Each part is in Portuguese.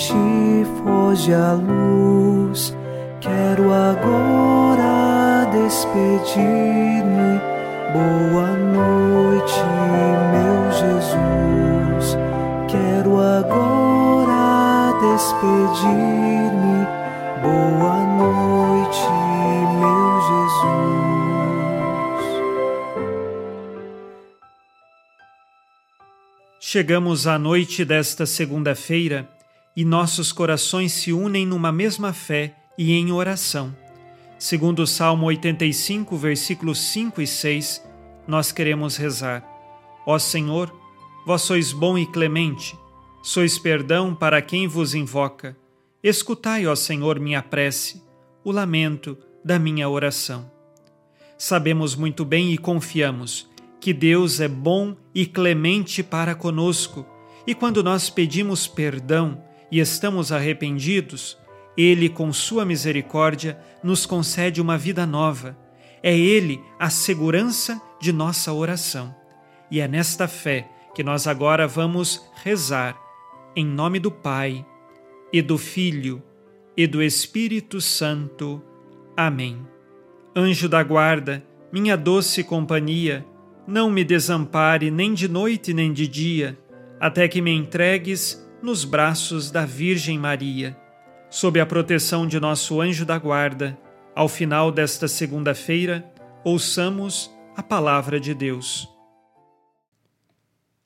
Noite, foge a luz. Quero agora despedir-me. Boa noite, meu Jesus. Quero agora despedir-me. Boa noite, meu Jesus. Chegamos à noite desta segunda-feira e nossos corações se unem numa mesma fé e em oração. Segundo o Salmo 85, versículos 5 e 6, nós queremos rezar: Ó Senhor, vós sois bom e clemente, sois perdão para quem vos invoca. Escutai, ó Senhor, minha prece, o lamento da minha oração. Sabemos muito bem e confiamos que Deus é bom e clemente para conosco, e quando nós pedimos perdão e estamos arrependidos, Ele, com Sua misericórdia, nos concede uma vida nova. É Ele a segurança de nossa oração. E é nesta fé que nós agora vamos rezar, em nome do Pai e do Filho e do Espírito Santo. Amém. Anjo da guarda, minha doce companhia, não me desampare nem de noite nem de dia, até que me entregues nos braços da Virgem Maria. Sob a proteção de nosso anjo da guarda, ao final desta segunda-feira, ouçamos a palavra de Deus.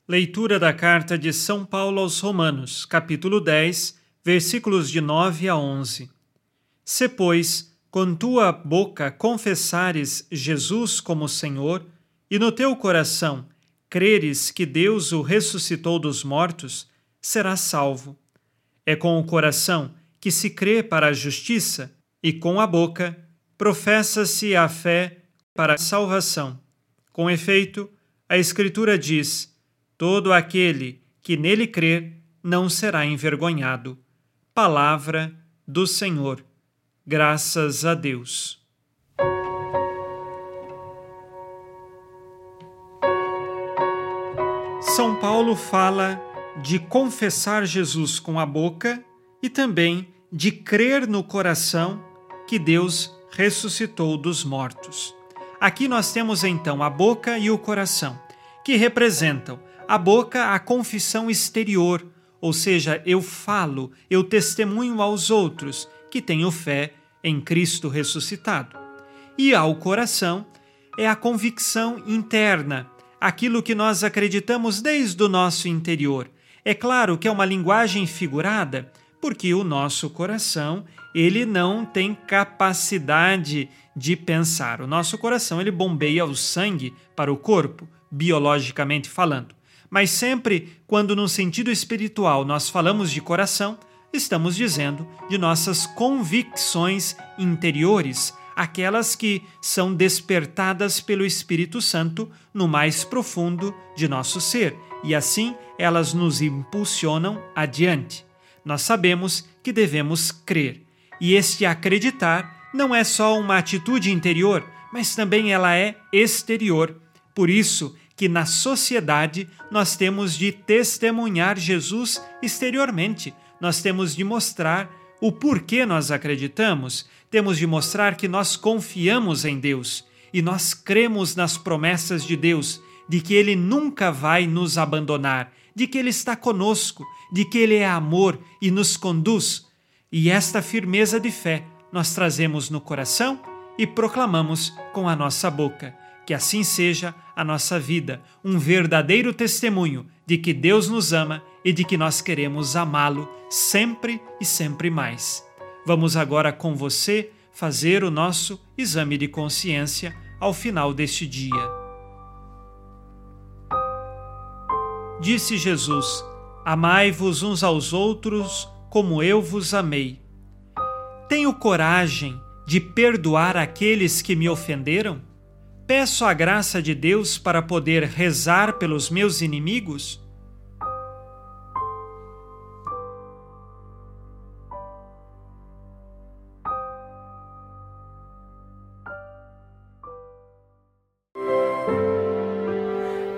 Leitura da carta de São Paulo aos Romanos, capítulo 10 versículos de 9 a 11. Se, pois, com tua boca confessares Jesus como Senhor, e no teu coração creres que Deus o ressuscitou dos mortos, serás salvo. É com o coração que se crê para a justiça, e com a boca professa-se a fé para a salvação. Com efeito, a Escritura diz: todo aquele que nele crer não será envergonhado. Palavra do Senhor. Graças a Deus. São Paulo fala de confessar Jesus com a boca e também de crer no coração que Deus ressuscitou dos mortos. Aqui nós temos então a boca e o coração, que representam a boca a confissão exterior ou seja, eu falo, eu testemunho aos outros que tenho fé em Cristo ressuscitado. E ao coração é a convicção interna, aquilo que nós acreditamos desde o nosso interior. É claro que é uma linguagem figurada, porque o nosso coração, ele não tem capacidade de pensar. O nosso coração, ele bombeia o sangue para o corpo, biologicamente falando. Mas sempre quando, no sentido espiritual, nós falamos de coração, estamos dizendo de nossas convicções interiores, aquelas que são despertadas pelo Espírito Santo no mais profundo de nosso ser, e assim elas nos impulsionam adiante. Nós sabemos que devemos crer, e este acreditar não é só uma atitude interior, mas também ela é exterior. Por isso, que na sociedade nós temos de testemunhar Jesus exteriormente, nós temos de mostrar o porquê nós acreditamos, temos de mostrar que nós confiamos em Deus. E nós cremos nas promessas de Deus, de que Ele nunca vai nos abandonar, de que Ele está conosco, de que Ele é amor e nos conduz. E esta firmeza de fé nós trazemos no coração e proclamamos com a nossa boca. Que assim seja a nossa vida, um verdadeiro testemunho de que Deus nos ama e de que nós queremos amá-lo sempre e sempre mais. Vamos agora com você fazer o nosso exame de consciência ao final deste dia. Disse Jesus: Amai-vos uns aos outros como eu vos amei. Tenho coragem de perdoar aqueles que me ofenderam? Peço a graça de Deus para poder rezar pelos meus inimigos?